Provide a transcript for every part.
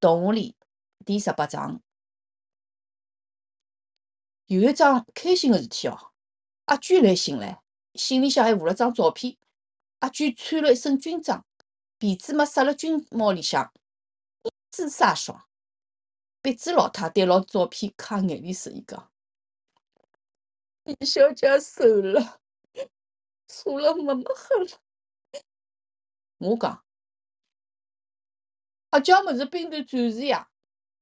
动画里第十八章，有一桩开心的事体哦，阿娟来信唻，信里向还附了张照片，阿娟穿了一身军装，鼻子嘛塞了军帽里向，英姿飒爽。鼻子老太对牢照片擦眼泪水，伊讲：“李小姐瘦了，瘦了没么黑了。”我讲。阿姐么是兵团战士呀，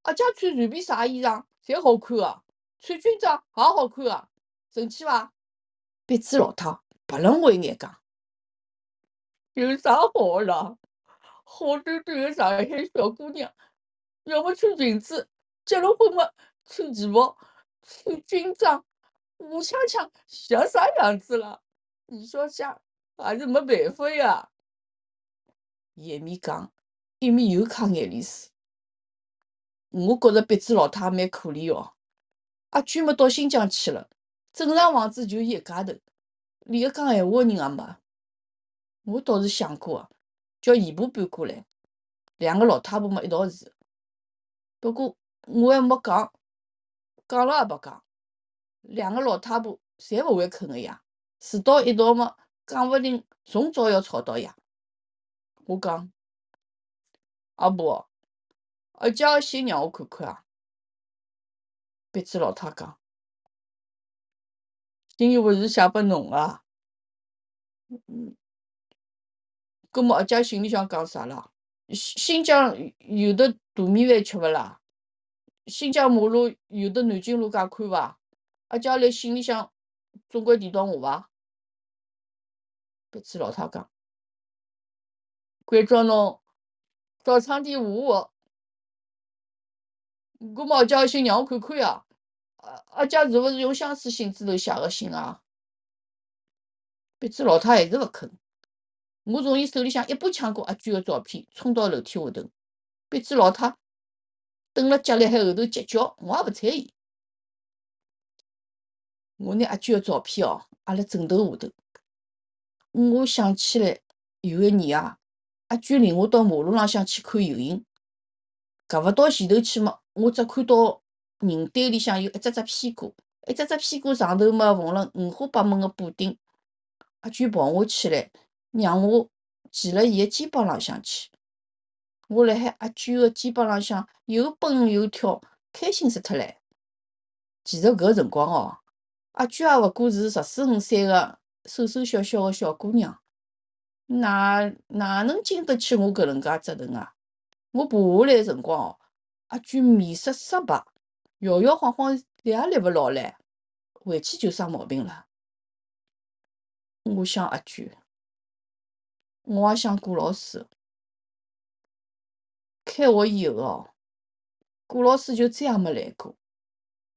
阿姐穿随便啥衣裳侪好看个，穿军装也好看个，神气伐？别子老太白楞我一眼讲，有啥好啦？好端端个上海小姑娘，要么穿裙子，结了婚么穿旗袍，穿军装，武枪枪像啥样子啦？你说像还是没办法呀。一面讲。一面又揩眼泪水，我觉着鼻子老太蛮可怜哦。阿娟么到新疆去了，正常房子就伊一家头，连个讲闲话个人也没。我倒是想过叫姨婆搬过来，两个老太婆么一道住。不过我还没讲，讲了也白讲。两个老太婆侪勿会肯个呀，住到一道么，讲勿定从早要吵到夜。我讲。阿婆，阿姐个信让我看看啊。别子老太讲，信又勿是写拨侬个。嗯，搿么阿姐信里向讲啥啦？新疆有的大米饭吃勿啦？新疆马路有的南京路介宽伐？阿姐辣信里向总归提到我伐？别子老太讲，关照侬。早唱点话，搿么阿姐个信让我看看呀。阿阿姐是勿是用相思信纸头写个信啊？别子老太还是勿肯。我从伊手里向一把抢过阿娟个照片，冲到楼梯下头。别子老太蹲辣脚里海后头尖叫，我也勿睬伊。我拿阿娟个照片哦，压辣枕头下头。我想起来有一年啊。阿娟领我到马路浪向去看游泳，搿勿到前头去嘛，我只看到人堆里向有一只只屁股，一只只屁股上头嘛缝了五花八门个补丁。阿娟抱我起来，让我骑辣伊个肩膀浪向去。我辣海阿娟个肩膀浪向又蹦又跳，开心死脱唻。其实搿辰光哦，阿娟也勿过是十四五岁个瘦瘦小小个小姑娘。哪哪能经得起我搿能介折腾啊！我爬下来辰光哦，阿娟面色煞白，摇摇晃晃，立也立勿牢唻，回去就生毛病了。我想阿娟，我也想顾老师。开学以后哦，顾老师就再也没来过。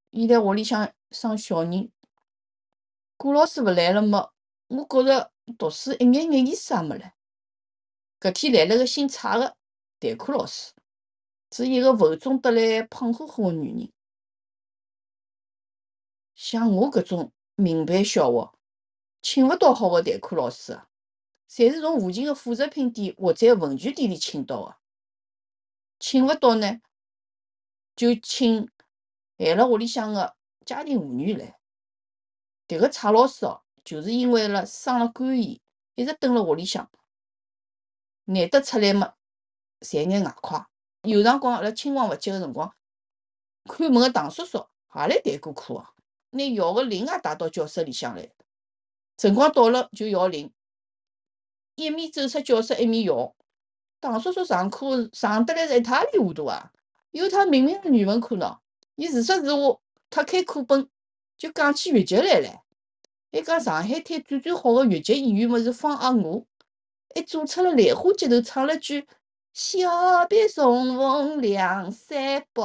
伊辣屋里向生小人，顾老师勿来了么？我觉着。读书一眼眼意思也没了。搿天来了个姓蔡个代课老师，是一个浮肿得来、胖乎乎个女人。像我搿种民办小学，请勿到好个代课老师啊，侪是从附近个副食品店或者文具店里请到个。请勿到呢，就请闲辣屋里向个家庭妇女来。迭个蔡老师哦。就是因为了生了肝炎，一直蹲辣屋里向，难得出来嘛，赚眼外快。有辰光阿拉青黄不接个辰光，看门个唐叔叔也来代过课哦，拿摇个铃也带到教室里向来。辰光到了就摇铃，一面走出教室一面摇。唐叔叔上课上得来是一塌糊涂啊！有趟明明是语文课喏，伊自说自话，脱开课本就讲起越剧来了。还讲上海滩最最好的越剧演员么是方阿娥，还做出了兰花节头唱了句“小别重逢两三百”。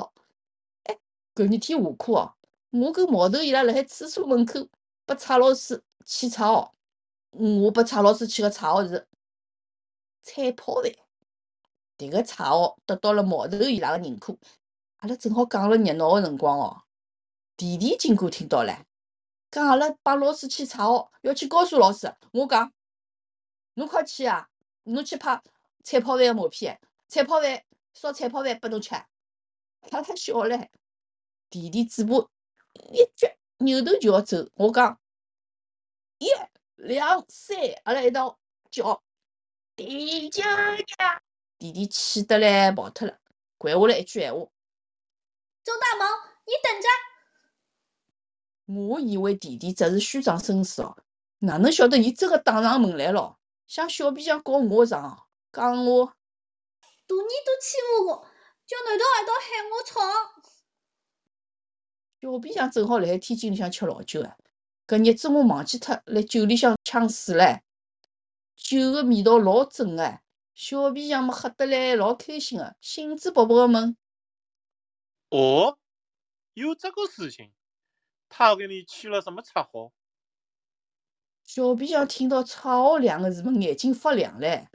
哎，搿日天下课哦，我跟毛头伊拉辣海厕所门口拨蔡老师沏茶哦。我拨蔡老师沏个茶号是菜泡饭。迭个茶号得到了毛头伊拉个认可。阿拉正好讲了热闹个辰光哦，弟弟经过听到唻。讲阿拉帮老师去查号，要去告诉老师。我讲，侬快去啊！侬去拍菜泡饭个毛片，菜泡饭烧菜泡饭拨侬吃，哈哈笑唻。弟弟嘴巴一撅，扭头就要走。我讲一、两、三，阿拉一道叫。弟弟气得嘞跑脱了，掼下来一句闲话：“周大毛，你等着。”我以为弟弟只是虚张声势哦，哪能晓得伊真个打上门来了，向小皮匠告我状，讲我大年都欺负我，叫南头一道喊我吵。小皮匠正好辣海天津里向吃老酒啊，搿日子我忘记脱辣酒里向呛水唻，酒个味道老正个，小皮匠么喝得来老开心个，兴致勃勃个问：“哦，有这个事情？他给你起了什么绰号？”小皮匠听到“绰号”两个字么，眼睛发亮嘞。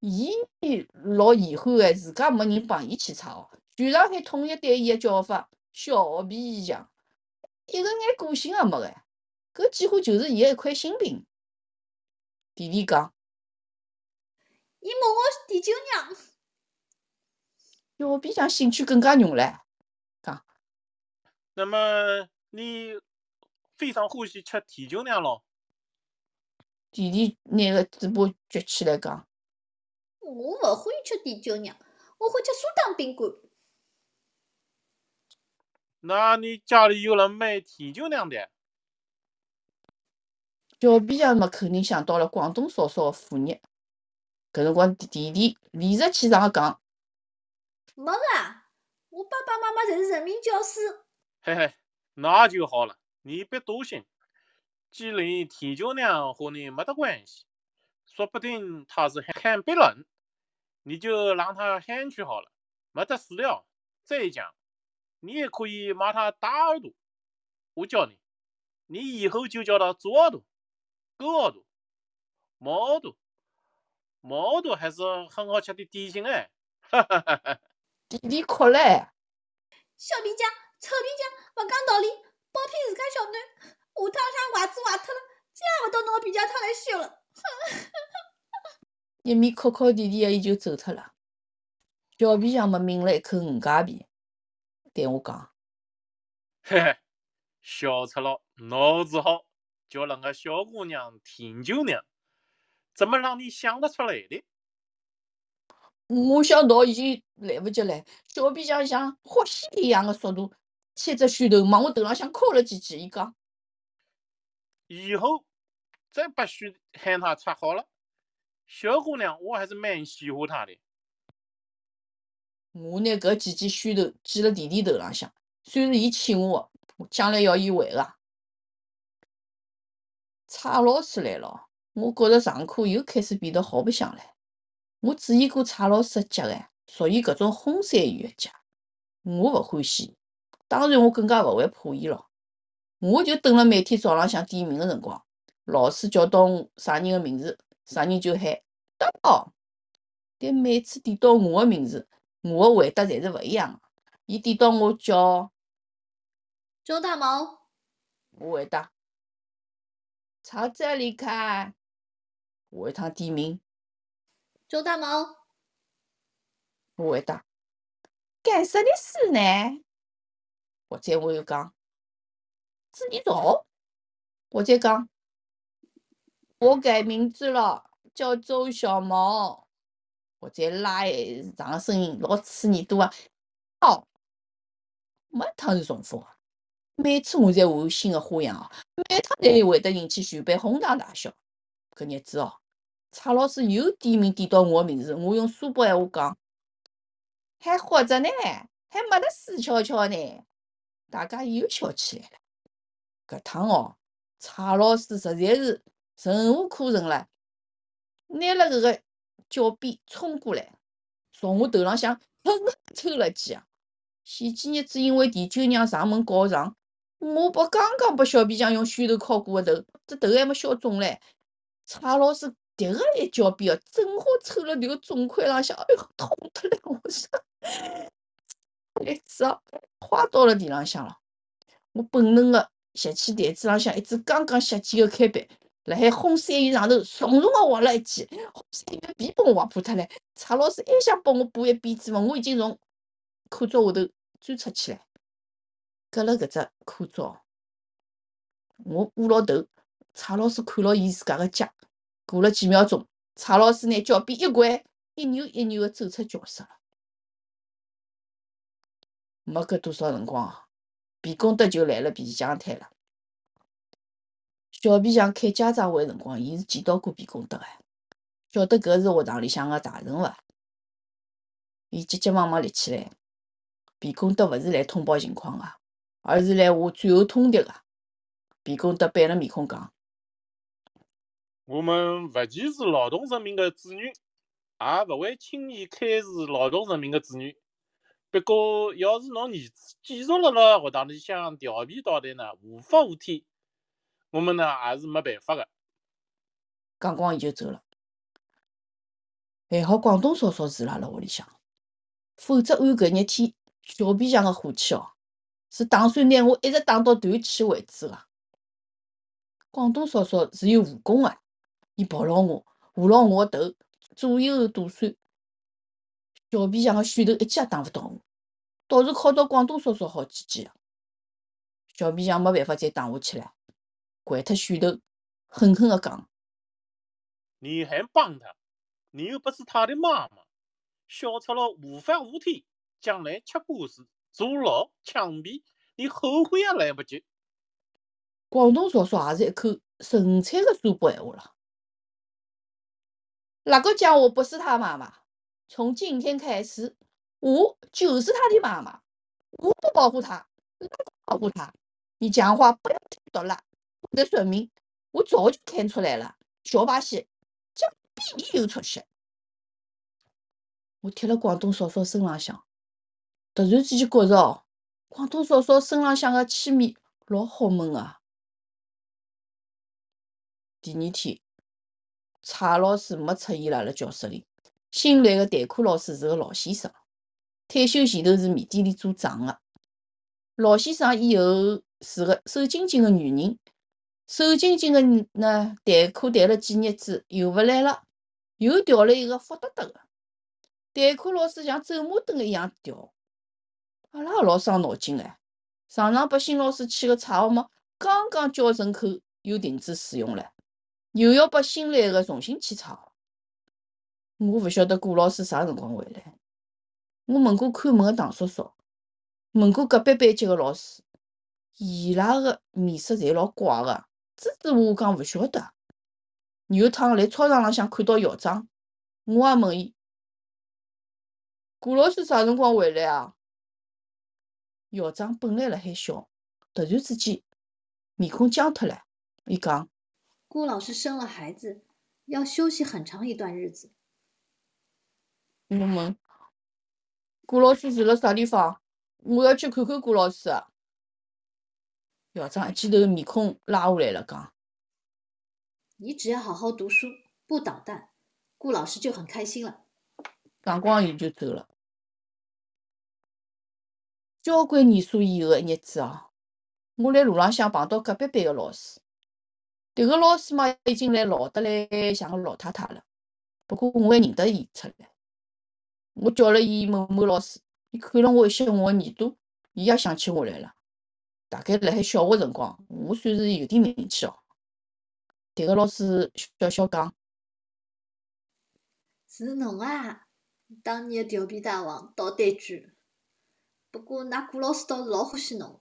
伊老遗憾个，自家没人帮伊起绰号，全上海统一对伊个叫法。小皮匠，一个眼个性也没个，搿几乎就是伊个一块心病。弟弟讲，伊骂我第九娘。小皮匠兴趣更加浓唻，讲，那么你非常欢喜吃甜酒酿咯？弟弟拿个嘴巴撅起来讲，我勿欢喜吃甜酒酿，我欢喜吃苏打饼干。那你家里有人卖甜酒酿的？小皮匠么肯定想到了广东嫂嫂的副业，搿辰光弟弟理直气壮个讲：“没啊，我爸爸妈妈侪是人民教师。”嘿嘿，那就好了，你别多心。既然地球娘和你没得关系，说不定他是喊别人，你就让他喊去好了，没得事了。再讲。你也可以骂他大耳朵，我教你，你以后就叫他猪耳朵、狗耳朵、猫耳朵，猫耳朵还是很好吃的点心哎！哈哈哈哈！弟弟哭嘞，小皮匠、臭皮匠，勿讲道理，包庇自家小囡，下趟向袜子坏脱了，再也勿到侬个皮匠厂来修了。一面哭哭啼啼的，伊就走脱了。小皮匠么抿了一口鱼夹皮。对我讲，嘿嘿，笑赤了，脑子好，叫那个小姑娘甜酒娘，怎么让你想得出来的？我想到已经来不及了，小皮匠像呼吸一样的速度，牵着拳头往我头浪向敲了几记。伊讲，以后再不许喊他擦好了，小姑娘，我还是蛮喜欢她的。我拿搿几记拳头记了弟弟头浪向，算是伊欠我的，将来要伊还个。蔡老师来了，我觉着上课又开始变得好白相了。我注意过蔡老师的脚哎，属于搿种烘山芋的脚，我勿欢喜。当然，我更加勿会怕伊咯。我就等了每天早浪向点名个辰光，老师叫到我啥人个名字，啥人就喊到。但每次点到我个名字，我的回答侪是勿一样的。伊点到我叫周大毛，我回答朝这里看。下一趟点名，周大毛，我回答干啥的事呢？我再我又讲自己走。我再讲我改名字了，叫周小毛。我再拉长个声音，老刺耳朵啊！哦，没趟是重复个，每次我侪换新的花样哦，每趟侪会得引起全班哄堂大笑。搿日子哦，蔡老师又点名点到我个名字，我用苏北闲话讲，还活着呢，还没得死翘翘呢，大家又笑起来了。搿趟哦，蔡老师实在是忍无可忍了，拿了搿个。脚鞭冲过来，从我头浪向狠狠抽了记啊！前几日子因为地球娘上门告状，我把刚刚把小皮匠用拳头敲过个头，这头还没消肿嘞。蔡老师迭个一脚鞭哦，正好抽了迭个肿块浪向，哎哟，痛得来！我说，一只，花到了地浪向了。我本能个拾起台子浪向一只刚刚拾起个开板，辣海烘山芋上头重重个划了一记，烘山芋边帮我划破脱唻。蔡老师还想帮我补一鞭子嘛，我已经从课桌下头钻出去唻。隔了搿只课桌，我捂牢头，蔡老师看牢伊自家个脚，过了几秒钟，蔡老师拿脚边一拐，一扭一扭个走出教室了。没隔多少辰光，皮公德就来了皮匠摊了。小皮匠开家长会辰光，伊是见到过皮公德的，晓得搿是学堂里向个大人物。伊急急忙忙立起来，皮公德勿是来通报情况个，而是来下最后通牒个。皮公德板了面孔讲：“我们勿歧视劳动人民个子女，也勿会轻易开除劳动人民个子女。不过，要是侬儿子继续辣辣学堂里向调皮捣蛋呢，无法无天，我们呢也是没办法的。讲光伊就走了。还好广东嫂嫂住辣辣屋里向，否则按搿日天小皮匠个火气哦，是打算拿我一直打到断气为止个。广东嫂嫂是有武功个，伊抱牢我，护牢我个头，左右躲闪，小皮匠个拳头一记也打勿到我，倒是考到广东叔叔好几级。小皮匠没办法再打下去了，掼脱拳头，狠狠的讲。你还帮他？你又不是他的妈妈，小出了无法无天，将来吃官司、坐牢、枪毙，你后悔也来不及。广东叔叔也是一口纯粹的苏北闲话了。哪个讲我不是他妈妈？从今天开始，我就是他的妈妈。我不保护他，哪个保护他？你讲话不要太多了，否则说明我早就看出来了，小把戏。讲比你有出息。我贴了广东嫂嫂身浪向，突然之间觉着哦，广东嫂嫂身浪向个气味老好闻啊。第二天，蔡老师没出现辣辣教室里。新来个代课老师是个老先生，退休前头是面店里做账个。老先生以后是个瘦精精个女人。瘦精精个呢，代课代了几日子，又勿来了，又调了一个福得得个代课老师，像走马灯一样调。阿拉也老伤脑筋哎，常常拨新老师起个差号码，刚刚校正口又停止使用了，又要拨新来个重新起差号。我勿晓得顾老师啥辰光回来。我问过看门个唐叔叔，问过隔壁班级个老师，伊拉个面色侪老怪个。支支吾吾讲勿晓得。有趟来操场浪向看到校长，我也问伊：顾老师啥辰光回来啊？校长本来辣海笑，突然之间面孔僵脱了。伊讲：顾老师生了孩子，要休息很长一段日子。我问：顾老师住辣啥地方？我要去看看顾老师。校长一记头面孔拉下来了，讲：“你只要好好读书，不捣蛋，顾老师就很开心了。”讲光伊就走了。交关年数以后个日子哦，我辣路浪向碰到隔壁班个老师。迭个老师嘛，已经来老得来像个老太太了。不过我还认得伊出来。我叫了伊某某老师，伊看了我一些，我个耳朵，伊也想起我来了。大概辣海小学辰光，我算是有点名气哦。迭个老师笑笑讲：“是侬啊，当年个调皮大王，捣蛋鬼。不过，㑚顾老师倒是老欢喜侬，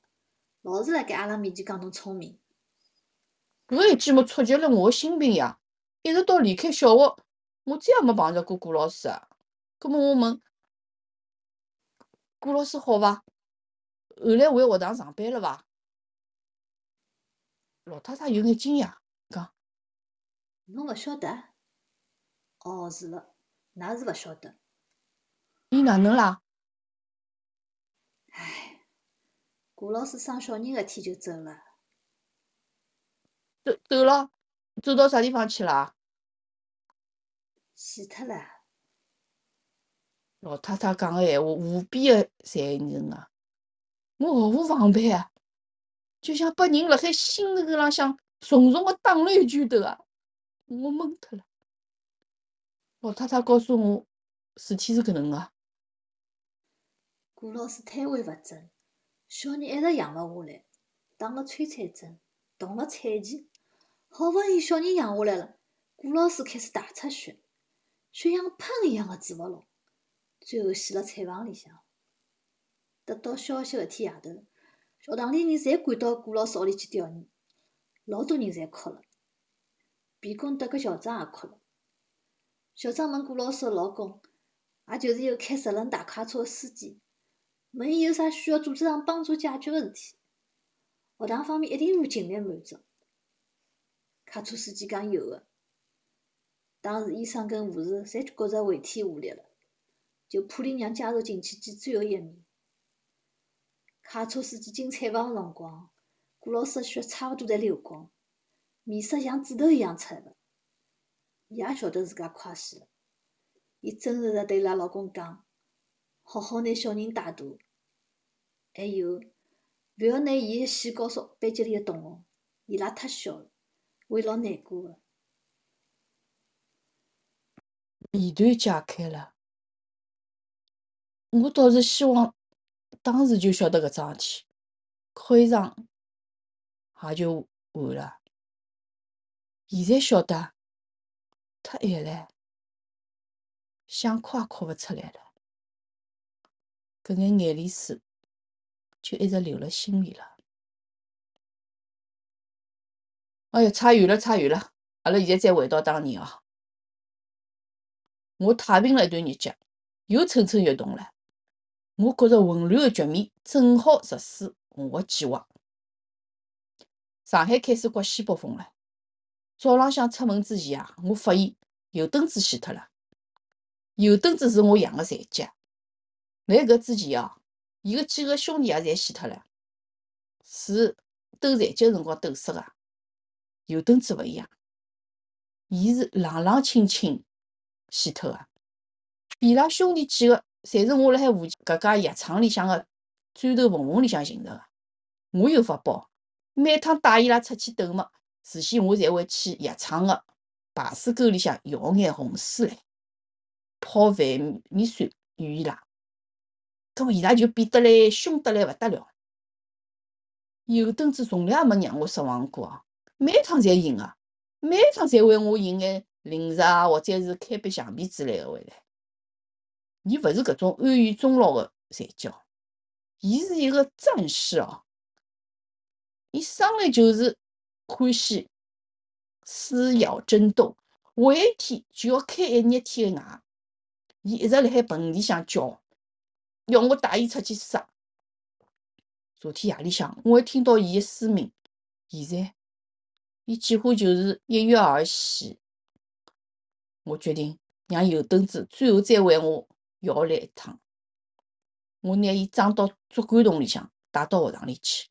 老是辣盖阿拉面前讲侬聪明。搿一记么触及了我的心病呀！一直到离开小学，我再也没碰着过顾老师啊。葛末我问：顾老师好伐？后来回学堂上班了伐？老太太有眼惊讶，讲：“侬勿晓得？哦，是了，㑚是勿晓得。伊哪能啦？唉，顾老师生小人搿天就走了。走走了？走到啥地方去了？死脱了。老太太讲个闲话无比个残忍啊！我毫无防备啊，就像被人辣海心头浪向重重个打了一拳头啊！我懵脱了。老太太告诉我，事体是搿能个。顾老师瘫痪勿振，小人一直养勿下来，打了催产针，动了产钳，好勿容易小人养下来了，顾老师开始大出血，血像喷一样个止勿牢，最后死辣产房里向。得到消息搿天夜头，学堂里人侪赶到顾老师屋里去调研，老多人侪哭了，毕公德个校长也哭了。校长问顾老师个老公，也就是一个开十轮大卡车个司机，问伊有啥需要组织上帮助解决个事体，学堂方面一定会尽力满足。卡车司机讲有个。当时医生跟护士侪觉着回天无力了，就破例让家属进去见最后一面。卡车司机进产房个辰光，顾老师个血差勿多侪流光，面色像纸头一样赤个。伊也晓得自家快死了，伊真实个对伊拉老公讲：“好好拿小人带大，还有，勿要拿伊个线告诉班级里个同学，伊拉太小了，会老难过个。”谜团解开了，我倒是希望当时就晓得搿桩事体，哭一场也就完了。现在晓得，太晚了，想哭也哭勿出来了，搿眼眼泪水就一直流辣心里了。哎呀，差远了，差远了，阿拉现在再回到当年哦。我太平了一段日脚，又蠢蠢欲动了。我觉着混乱的局面正好实施我个计划。上海开始刮西北风了。早浪向出门之前啊，我发现油灯子熄脱了。油灯子是我养个残疾。来搿之前哦，伊个几个兄弟也侪死脱了，是斗残疾辰光斗死的。油灯子勿一样，伊是冷冷清清。死脱个，伊拉兄弟几个，侪是我辣海附近搿家药厂里向个砖头缝缝里向寻着个。我有法宝，每趟带伊拉出去斗物，事先我侪会去药厂个排水沟里向舀眼红薯来，泡饭米酸予伊拉。搿么伊拉就变得来凶得来勿得了。油墩子从来也没让我失望过哦，每趟侪赢个，每趟侪为我赢眼。零食啊，或者是开笔橡皮之类个回来，伊勿是搿种安于终老个残疾，伊是一个战士哦。伊生来就是欢喜撕咬争斗，下一天就要开一日天个牙。伊一直辣海盆里向叫，要我带伊出去杀。昨天夜里向，我还听到伊个嘶鸣。现在，伊几乎就是一跃而死。我决定让油灯子最后再为我摇来一趟。我拿伊装到竹竿桶里向，带到学堂里去。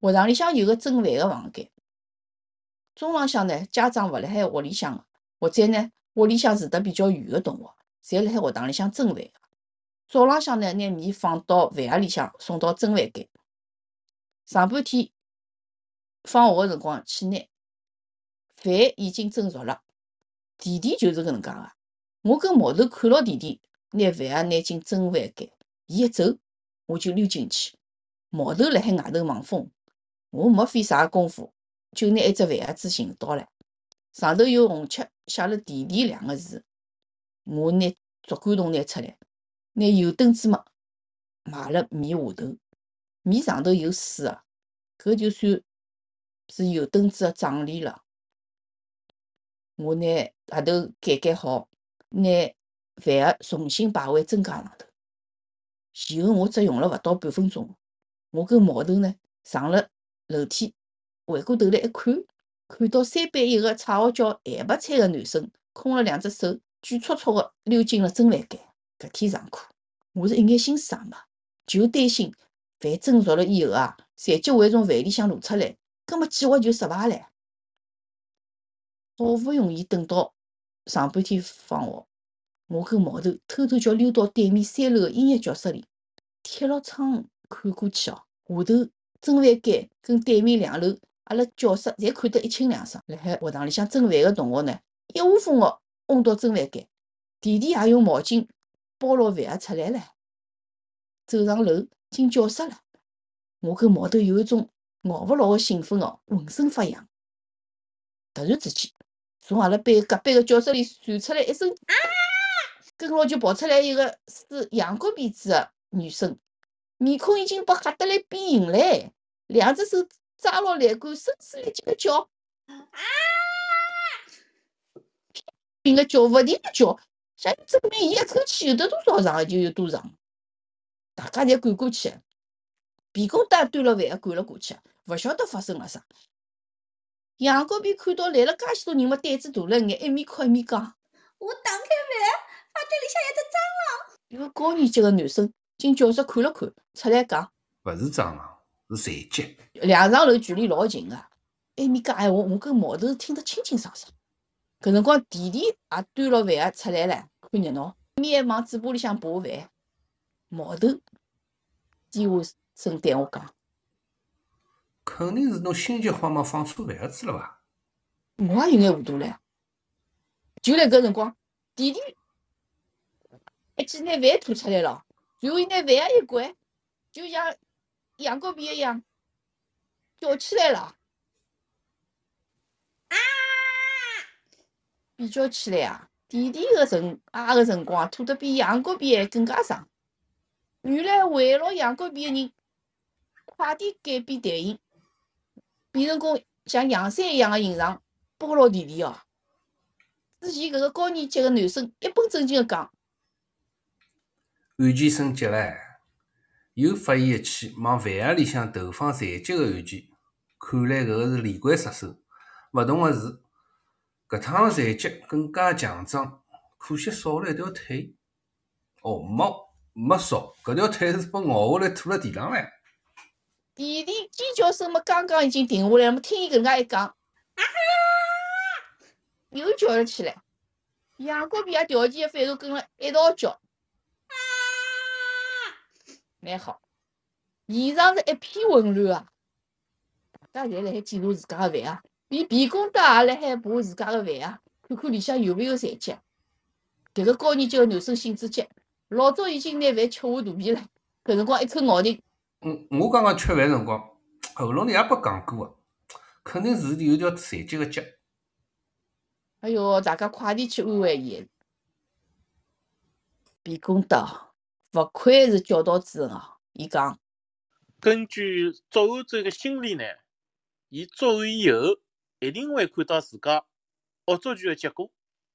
学堂里向有个蒸饭个房间。中浪向呢，家长勿辣海屋里向或者呢，屋里向住得比较远个同学，侪辣海学堂里向蒸饭。早浪向呢，拿面放到饭盒里向，送到蒸饭间。上半天放学个辰光去拿。饭已经蒸熟了，弟弟就是搿能介个。我跟毛头看牢弟弟拿饭盒拿进蒸饭间，伊一走，我就溜进去。毛头辣海外头望风，我没费啥功夫，就拿一只饭盒子寻到了，上头有红漆写了“弟弟”两个字。我拿竹竿筒拿出来，拿油灯子嘛埋辣面下头，面上头有水个，搿就算是油灯子个葬礼了。我拿盒头盖盖好，拿饭盒重新摆回蒸架上头。前后我只用了勿到半分钟。我跟毛头呢上了楼梯，回过头来一看，看到三班一个绰号叫韩白菜个男生，空了两只手，举绰绰个溜进了蒸饭间。搿天上课，我是一眼心思也没，就担心饭蒸熟了以后啊，残疾会从饭里向露出来，搿么计划就失败唻。好勿容易等到上半天放学，我跟毛头偷偷叫溜到对面三楼个音乐教室里，贴牢窗看过去哦。下头蒸饭间跟对面两楼阿拉教室侪看得一清两爽。辣海学堂里向蒸饭个同学呢，一窝蜂个拥到蒸饭间，弟弟也用毛巾包牢饭盒出来了，走上楼进教室了。我跟毛头有一种熬勿牢个兴奋哦，浑身发痒。突然之间，从阿拉班隔壁个教室里传出来一声啊，跟牢就跑出来一个梳羊角辫子个女生，面孔已经被吓得来变形唻，两只手抓牢栏杆，声嘶力尽个叫啊，拼个叫，勿停个叫，想证明伊一口气有得多少长就有多长。大家侪赶过去，皮公带端了饭盒赶了过去，勿晓得发生了啥。杨国斌看到来了介许多人嘛，胆子大了眼，一面哭一面讲。我打开饭，发觉里向有只蟑螂。一个高年级的男生进教室看了看，出来讲，勿是蟑螂，是残疾。两层楼距离老近个，埃面讲闲话，我跟毛头听得清清爽爽。搿辰光，弟弟也端牢饭盒出来了，看热闹，一面还往嘴巴里向扒饭。毛头低下声对我讲，肯定是侬心急慌忙放错饭盒子了伐？我也有眼糊涂唻。就辣搿辰光，弟弟一记拿饭吐出来了，然后伊拿饭盒一掼，就像羊羔皮一样叫起来了。啊！比较起来啊，弟弟个辰啊个辰光吐得比羊羔皮还更加长。原来围牢羊羔皮个人快点改变队形，变成功像洋山一样个形状包牢弟弟哦。之前搿个高年级个男生一本正经个讲，案件升级了，又发现一起往饭盒里向投放残疾个案件，看来搿个是连环杀手。勿同个是，搿趟残疾更加强壮，可惜少了一条腿。哦，没没少，搿条腿是被咬下来吐辣地浪唻。弟弟尖叫声么刚刚已经停下来，么听伊搿能介一讲，啊哈，又叫了起来。杨国平也条件反射跟了一道叫，啊，蛮好。现场是一片混乱啊，大家侪辣海检查自家个饭啊，连皮公德也辣海扒自家个饭啊，看看里向有没有残疾。迭个高年级个男生性子急，老早已经拿饭吃下肚皮了，搿辰光一口咬定，嗯，我刚刚吃饭辰光，喉咙里也被讲过个，肯定是有条残疾个脚。哎哟，大家快点去安慰伊。皮公道，勿愧是教导主任啊，伊讲，根据作案者个心理呢，伊作案以后一定会看到自家恶作剧个结果，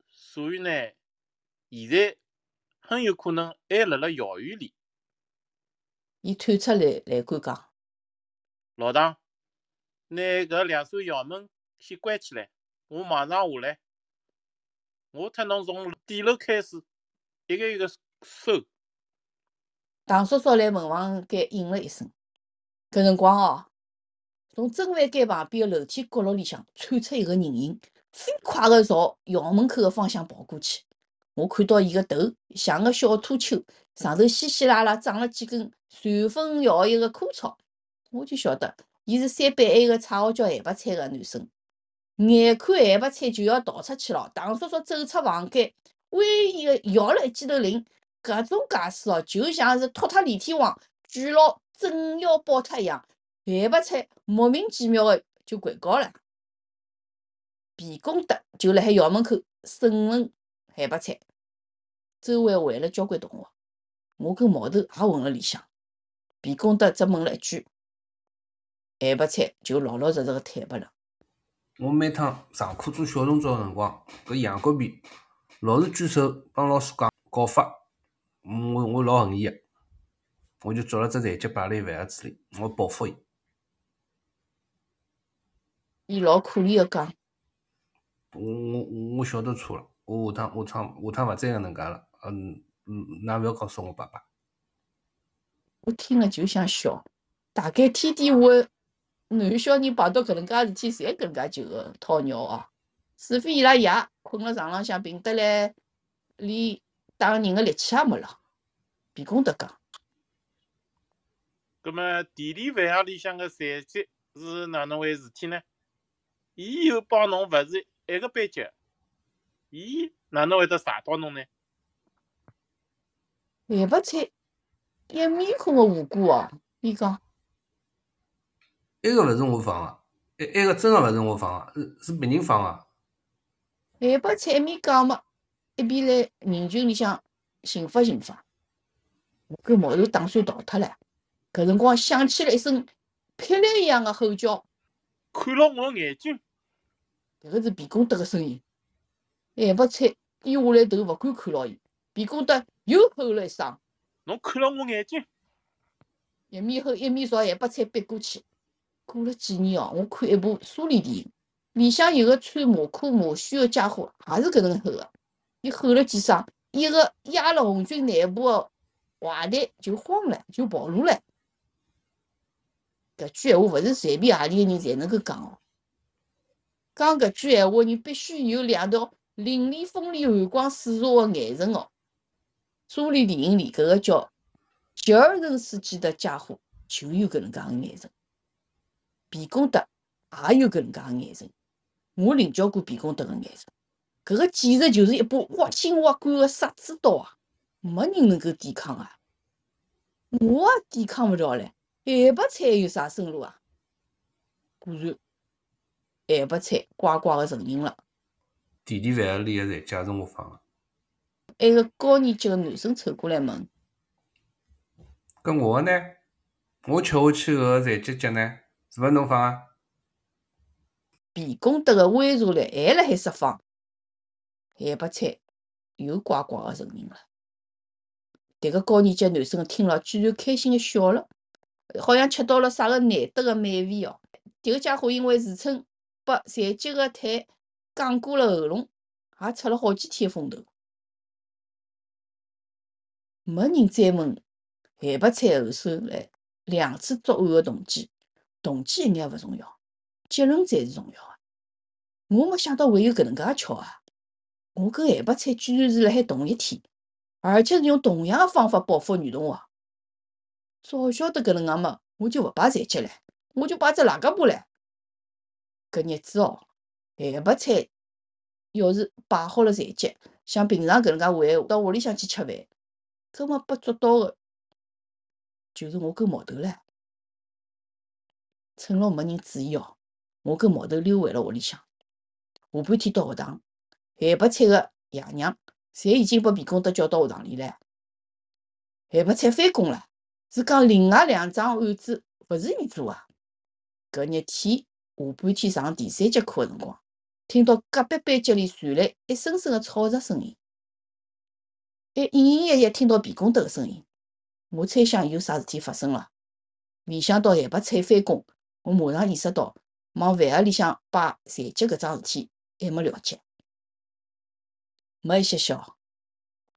所以呢，现在很有可能还辣辣校园里。伊探出来栏杆讲，老唐，拿搿两扇校门先关起来，我马上下来。我特侬从底楼开始，一个一个搜。唐叔叔来门房间应了一声。搿辰光哦，从蒸饭间旁边个楼梯角落里向窜出一个人影，飞快个朝校门口个方向跑过去。我看到伊个头像个小秃鹫，上头稀稀拉拉长了几根随风摇曳个枯草，我就晓得伊是三班埃个绰号叫咸白菜个男生。眼看咸白菜就要逃出去了，唐叔叔走出房间，威严个摇了一记头铃，搿种架势哦，就像是托塔李天王举牢镇妖宝塔一样。咸白菜莫名其妙个就跪高了，皮公德就辣海校门口审问韩白菜，周围围了交关同学，我跟毛头也混了里向。皮公德只问了一句，海白菜就老老实实个坦白了。我每趟上课做小动作个辰光，搿杨国平老是举手帮老师讲告发，我我老恨伊个，我就抓了只残疾摆辣伊饭盒子里，我报复伊。伊老可怜个讲，我我我晓得错了，我下趟下趟下趟勿再搿能介了。嗯嗯，㑚勿要告诉我爸爸。我听了就想笑，大概天底下男小人碰到搿能介事体，侪搿能介就个讨尿哦。除非伊拉爷困辣床浪向病得来，连打人个力气也没了。皮公德讲，葛么弟弟饭盒里向个残疾是哪能回事体呢？伊又帮侬勿是一个班级，伊哪能会得查到侬呢？咸白菜一面孔个无辜哦，伊讲埃个勿是我放个，埃埃个真个勿是我放个，是是别人放个。咸白菜一面讲嘛，一边来人群里向寻发寻发。我搿毛头打算逃脱了，搿辰光响起了一声霹雳一样的吼叫，看牢我眼睛，迭个是皮公德个声音。咸白菜低下来头，勿敢看牢伊。皮公德又吼了一声，侬看牢我眼睛，一面吼一面朝咸白菜逼过去。过了几年哦，我看一部苏联电影，里向有个穿马裤马靴个家伙，也是搿能吼个。伊吼了几声，一个压了红军内部个坏蛋就慌了，就跑路了。搿句闲话勿是随便何里个人侪能够讲哦。讲搿句闲话人必须有两条凌厉锋利、寒光四射个眼神哦。苏联电影里搿个叫吉尔任斯基的家伙就有搿能介个眼神，皮公德也有搿能介个眼神。我领教过皮公德个眼神，搿个简直就是一把挖心挖肝个杀猪刀啊！没人能够抵抗啊！我也抵抗勿了唻。咸白菜有啥生路啊？果然，咸白菜乖乖个承认了。弟弟饭盒里个残疾是我放个，埃个高年级个男生凑过来问搿我个呢？我吃下去搿个残疾脚呢？是勿是侬放啊？皮公德个威慑力还辣海释放，咸白菜又乖乖个承认了。迭个高年级男生听了，居然开心个笑了，好像吃到了啥个难得个美味哦。迭个家伙因为自称被残疾个腿讲过了喉咙，也出了好几天风头。没人再问咸白菜后首来两次作案个动机，动机一眼勿重要，结论才是重要个。我没想到会有搿能介巧啊！我跟咸白菜居然是辣海同一天，而且是用同样个方法报复女同学。早晓得搿能介么，我就勿摆残疾唻，我就摆只癞蛤蟆唻。搿日子哦，咸白菜要是摆好了残疾，像平常搿能介回到屋里向去吃饭，搿么被捉到个就是我跟毛头唻。趁牢没人注意哦，我跟毛头溜回了屋里向。下半天到学堂，咸白菜个爷娘侪已经被皮工德叫到学堂里唻。咸白菜翻供了，是讲另外两桩案子勿是伊做个。搿日天下半天上第三节课个辰光，听到隔壁班级里传来一声声个吵杂声音，还隐隐约约听到皮公德个声音。我猜想有啥事体发生了。没想到咸白菜翻供，我马上意识到往饭盒里向摆残疾搿桩事体还没了结。没一歇晓，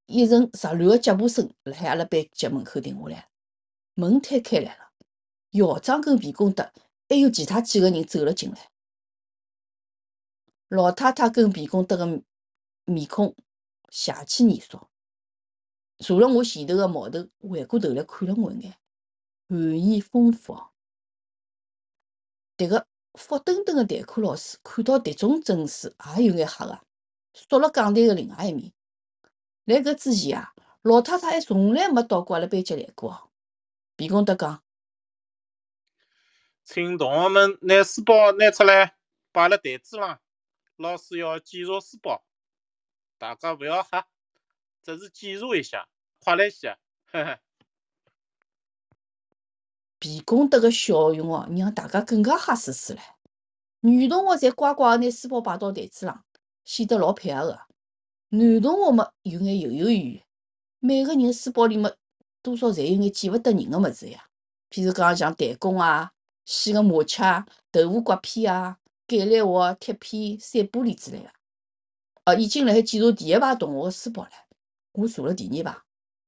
一阵杂乱个脚步声辣海阿拉班级门口停下来，门推开来了，校长跟皮公德还有其他几个人走了进来。老太太跟皮公德个面孔邪气严肃，坐辣我前头个毛头回过头来看了我一眼，含义丰富。迭个福登登个代课老师看到迭种阵势，也有眼吓个，缩辣讲台个另外一面。辣搿之前啊，老太太还从来没到过阿拉班级来过哦。皮公德讲，请同学们拿书包拿出来，摆辣台子上。老师要检查书包，大家勿要吓，只是检查一下，快来些，呵呵。皮公德个笑容哦，让大家更加吓死死了。女同学侪乖乖个拿书包摆到台子上，显得老配合个。男同学么有眼犹犹豫豫，每个人书包里么多少侪有眼见勿得人个物事呀，譬如讲像弹弓啊、洗个麻雀啊、豆腐刮片啊、橄榄核、铁片、散玻璃之类个。哦，已经辣海检查第一排同学个书包唻，我坐了第二排，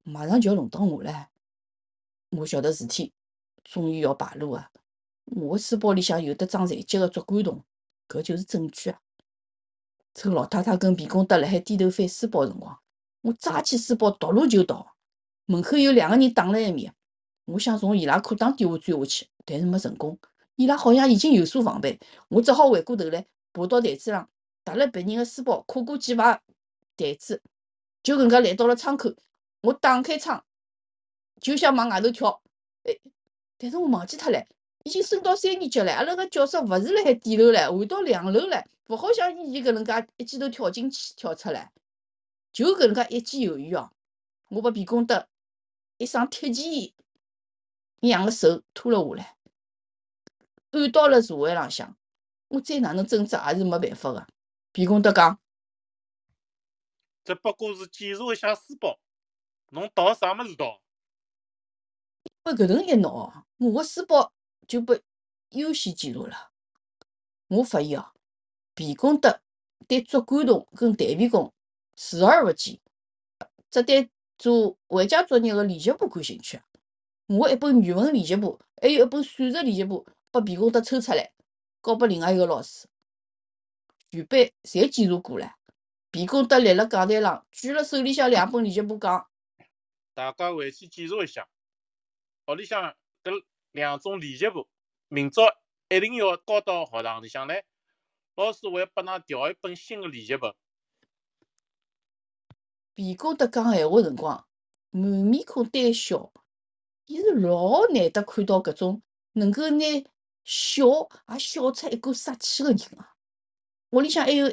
马上就要轮到我唻。我晓得事体终于要败露个，我个书包里向有得装残疾个竹竿筒，搿就是证据啊！趁老太太跟皮公德辣海低头翻书包个辰光，我抓起书包夺路就逃。门口有两个人挡辣埃面，我想从伊拉裤裆底下钻下去，但是没成功。伊拉好像已经有所防备，我只好回过头来，爬到台子上，踏了别人的书包，跨过几排台子，就搿能介来到了窗口。我打开窗，就想往外头跳，哎，但是我忘记脱了，已经升到三年级了，阿拉个教室勿是辣海底楼唻，换到两楼唻，勿好像以前搿能介一记头跳进去跳出来，就搿能介一记犹豫哦，我把皮公德一双铁钳一样个手拖了下来，按到了社会浪向，我再哪能挣扎也是没办法的。皮公德讲，只不过是检查一下书包，侬盗啥么子盗？因为搿能一闹，我个书包就被优先检查了。我发现哦，皮公德对竹竿筒跟弹皮弓视而不见，只对做回家作业个练习簿感兴趣。我一本语文练习簿，还有一本数学练习簿，被皮公德抽出来，交拨另外一个老师。全班侪检查过了，皮公德立辣讲台上，举了手里向两本练习簿，讲：大家回去检查一下，屋里向搿两种练习簿，明朝一定要交到学堂里向来，老师会拨㑚调一本新的练习本。皮公德讲闲话辰光，满面孔带笑。伊是老难得看到搿种能够拿笑也笑出一股杀气个人啊！屋里向还有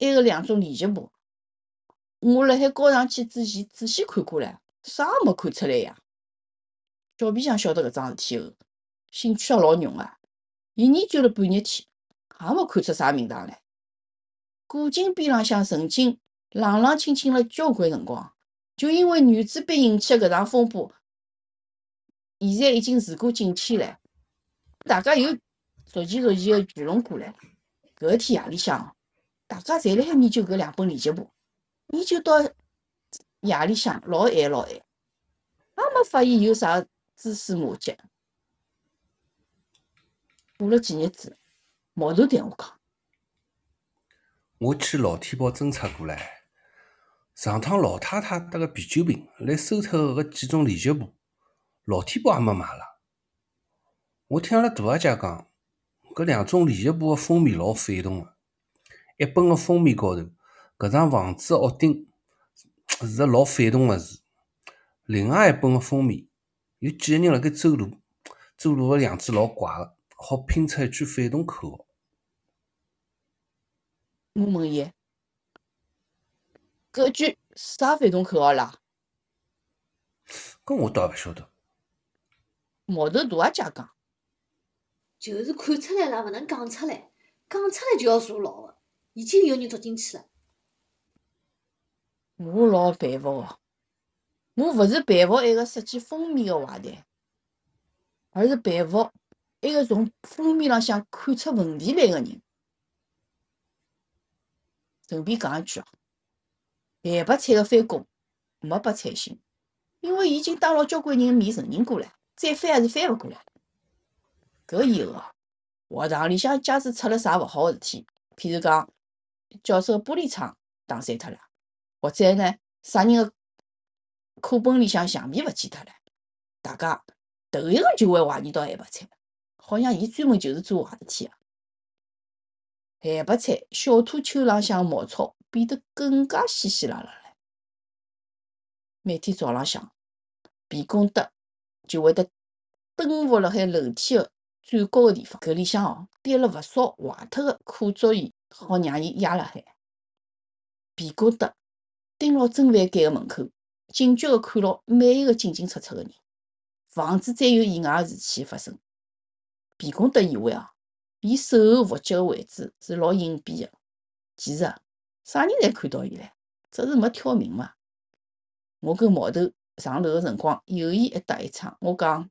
埃个两种练习簿，我辣海交上去之前仔细看过了，啥也没看出来呀。小皮匠晓得搿桩事体后，兴趣也老浓个，伊研究了半日天，也没看出啥名堂来。古今边浪向曾经冷冷清清了交关辰光，就因为女子杯引起的搿场风波，现在已经时过境迁了。大家又逐渐逐渐的聚拢过来。搿天夜里向，大家侪辣海研究搿两本练习簿，研究到夜里向老晚老晚，也没发现有啥蛛丝马迹。过了几日子，毛头对我讲。我去老天宝侦查过来，上趟老太太得个啤酒瓶来收脱搿几种练习簿，老天宝也没买了。我听阿拉大阿姐讲。搿两种练习簿个封面老反动个，一本个封面高头，搿幢房子个屋顶是个老反动个字；另外一本个封面有几个人辣盖走路，走路个样子老怪个，好拼出一句反动口号。我问伊：搿句啥反动口号啦？搿我倒也勿晓得。毛头大阿姐讲。就是看出来了，勿能讲出来，讲出来就要坐牢个。已经有人捉进去了。我老佩服哦，我勿是佩服埃个设计封面个坏蛋，而是佩服埃个从封面浪向看出问题来个人。顺便讲一句哦，咸白菜个翻供没被采信，因为伊已经当牢交关人面承认过了，再翻也是翻勿过来。搿以后哦，学堂里向假使出了啥勿好个事体，譬如讲教室个玻璃窗打碎脱了，或者呢啥人个课本里向橡皮勿见脱了，大家头一个就会怀疑到咸白菜，好像伊专门就是做坏事体个。咸白菜小土丘浪向茅草变得更加稀稀拉拉了。每天早浪向，皮公德就会得蹲伏辣海楼梯个。转角个地方，搿里向哦堆了勿少坏脱个课桌椅，好让伊压辣海。皮哥德盯牢砧板间个门口，警觉个看牢每一个进进出出个人，防止再有意外事体发生。皮公德以为哦，伊守候伏击个位置是老隐蔽个，其实啊，啥人侪看到伊唻，只是没挑明嘛。我跟毛头上楼个辰光，有意一搭一唱，我讲。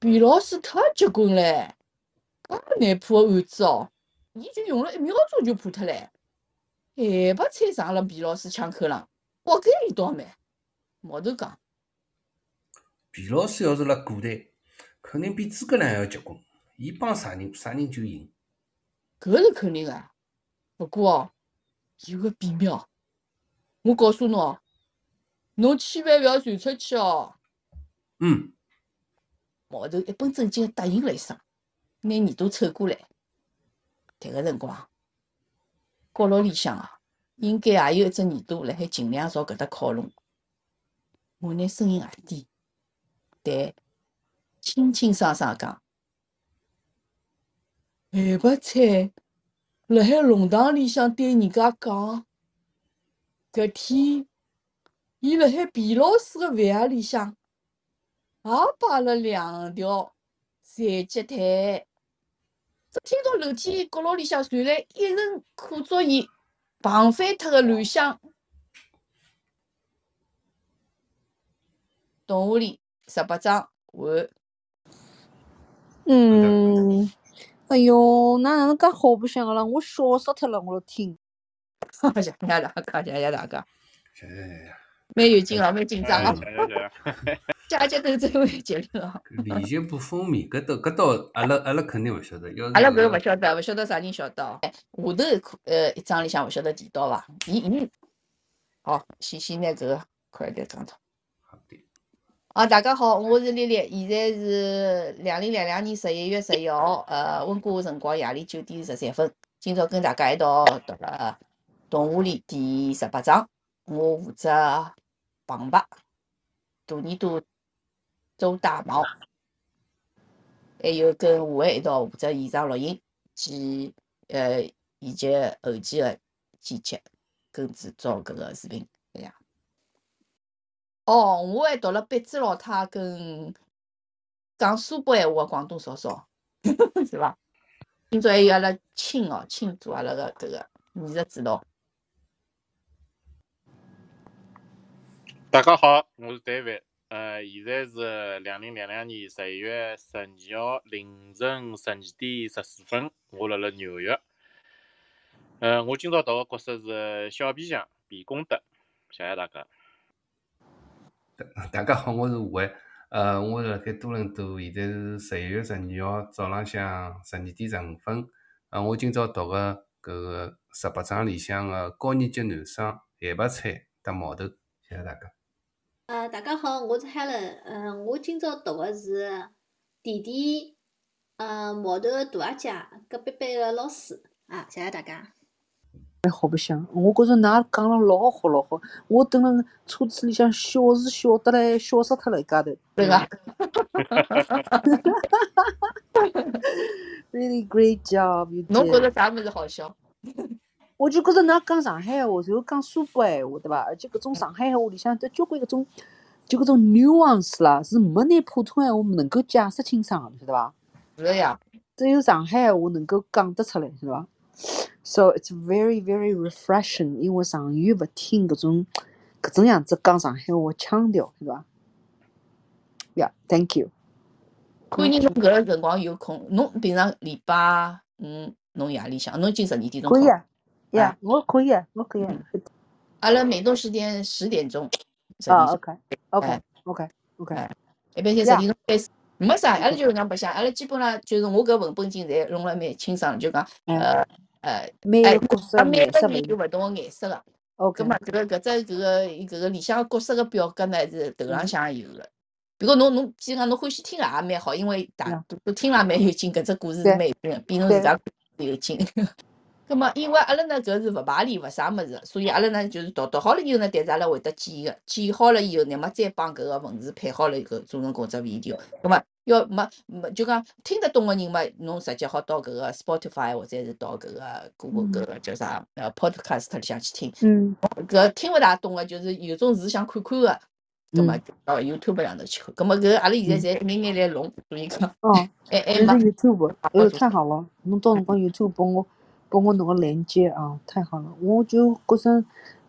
皮老师太结棍唻！介难破个案子哦，伊就用了一秒钟就破脱唻。咸白菜上了皮老师枪口上，活该伊倒霉。毛头讲，皮老师要是辣古代，肯定比诸葛亮还要结棍。伊帮啥人，啥人就赢。搿是肯定个，不过哦，有个秘密，我告诉侬哦，侬千万勿要传出去哦。嗯，毛头一本正经地答应了一声，拿耳朵凑过来。迭个辰光，角落里向啊，应该也有一只耳朵辣海尽量朝搿搭靠拢。我拿声音压低，但清清爽爽讲：“还不睬辣海弄堂里向对人家讲，搿天伊辣海皮老师个饭盒里向也摆了两条残疾腿。”只听到楼梯角落里向传来一阵可作以碰翻脱的乱响。动画里十八章完。嗯，哎哟，哪哪能介好白相个啦？我笑死脱了，我都听。谢谢大家，谢谢大家，谢谢谢谢。蛮有劲啊，蛮紧张哎哦，谢谢谢。姐姐斗争蛮激烈哦。李杰不蜂蜜，搿到搿到阿拉阿拉肯定勿晓得。要是阿拉搿个勿晓得，勿晓得啥人晓得下头呃一章里向勿晓得提到伐？伊伊，好，先先拿搿个快点讲脱。好的，啊，大家好，我是丽丽，现在是两零两两年十一月十一号，呃，温哥华辰光夜里九点十三分。今朝跟大家一道读了《动物里》第十八章，我负责旁白，大耳朵周大毛，还有跟吴伟一道负责现场录音及呃以及后期的剪辑跟制作搿个视频，这样。哦，我还读了八只老太跟讲苏北闲话的广东嫂嫂，是伐？今朝还有阿拉亲哦，亲做阿拉个搿个艺术指导。大家好，我是 David。呃，现在是两零两两年十一月十二号凌晨十二点十四分，我辣辣纽约。呃，我今朝读个角色是小皮匠皮公德，谢谢大家。大家好，我是吴伟。呃，我辣盖多伦多，现在是十一月十二号早浪向十二点十五分。呃，我今朝读个搿个十八章里向个高年级男生咸白菜搭毛头，谢谢大家。呃，大家好，我是 Helen。嗯、我今朝读的是弟弟，呃，毛头的大阿姐，隔壁班的老师。啊，谢谢大家。蛮好白相，我觉着㑚讲了老好老好，我蹲辣车子里向笑是笑得来，笑死脱了一家头。对伐，Really great job, 侬觉着啥物事好笑？我就觉着㑚讲上海闲话，然后讲苏北闲话，对伐？而且搿种上海闲话里向得交关搿种，就搿种 nuance 啦，是没拿普通闲话能够解释清爽个，晓得伐？是个呀，只有上海闲话能够讲得出来，是伐？So it's very very refreshing，因为长远勿听搿种搿种样子讲上海话腔调，是伐？Yeah，thank you。看你侬搿个辰光有空，侬平常礼拜五侬夜里向，侬今十二点钟考可以啊，Yeah，我可以啊，我可以啊。阿拉美东时间十点钟，十啊点钟，，OK，OK，OK，OK。哎一般性十点钟开始。没啥，阿拉就是讲白相，阿拉基本上就是我搿文本经侪弄了蛮清爽的，就讲嗯呃呃，每哎个角色啊每个。人有勿同个颜色个。OK 葛。末搿个搿只搿个搿个里向角色个表格呢是头浪向也有个。比如侬侬基本上侬欢喜听个也蛮好，因为大多都都听了蛮有劲，搿只故事是蛮有劲个，比侬对自家有劲。葛末因为阿拉呢搿是勿排练勿啥物事，所以阿拉呢就是读读好了以后呢，但是阿拉会得剪个，剪好了以后，乃末再帮搿个文字配好了以后，做成搿只 video。葛末要没没就讲听得懂个人嘛，侬直接好到搿个 Spotify 或者是到搿个 Google 搿个叫啥呃 Podcast 里向去听。嗯搿听勿大懂个，就是有种是想看看个，葛末到 YouTube 上头去看。葛末搿阿拉现在侪一眼眼来弄，所以讲哦，还还这是没 YouTube，哎呦，好做太好了！侬到辰光 YouTube 帮我帮我弄个链接啊，太好了！我就觉着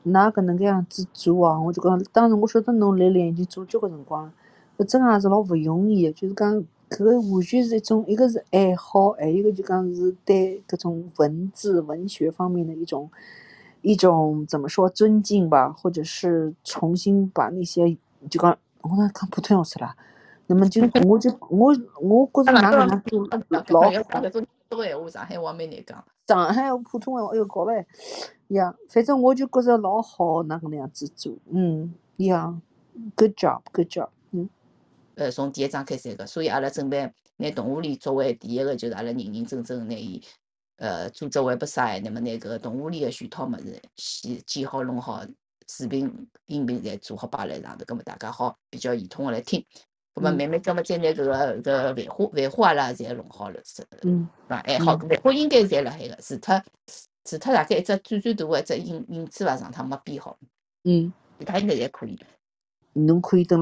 㑚搿能介样子做啊，我就讲，当时我晓得侬来练已经做交关辰光了，搿真个也是老勿容易个，就是讲搿个完全是一种，一个是爱好，还有一个就讲是对搿种文字文学方面的一种一种怎么说尊敬吧，或者是重新把那些就讲我哪讲普通话出啦。那么就 我就我我觉着㑚搿能做老要好讲。搿种多闲话，上海话蛮难讲。上海、普通话，哎哟，搞唻呀，反正我就觉着老好，哪搿能样子做，嗯呀，good job，good job，嗯，呃，从第一章开始个，所以阿拉准备拿动物园作为第一个，就是阿拉认认真真拿伊，呃，组织 website，那么拿搿个动物园个全套物事先建好弄好，视频、音频侪做好摆辣上头，葛末大家好比较系统个来听。葛末嗯慢慢咁啊再拿搿个搿个繁花、繁花阿拉侪弄好了，是嗯伐？还好，繁花应该侪辣海个，除脱除脱大概一只最最大个一只影影子伐，上趟没编好，嗯，其他应该侪可以。侬可以等了。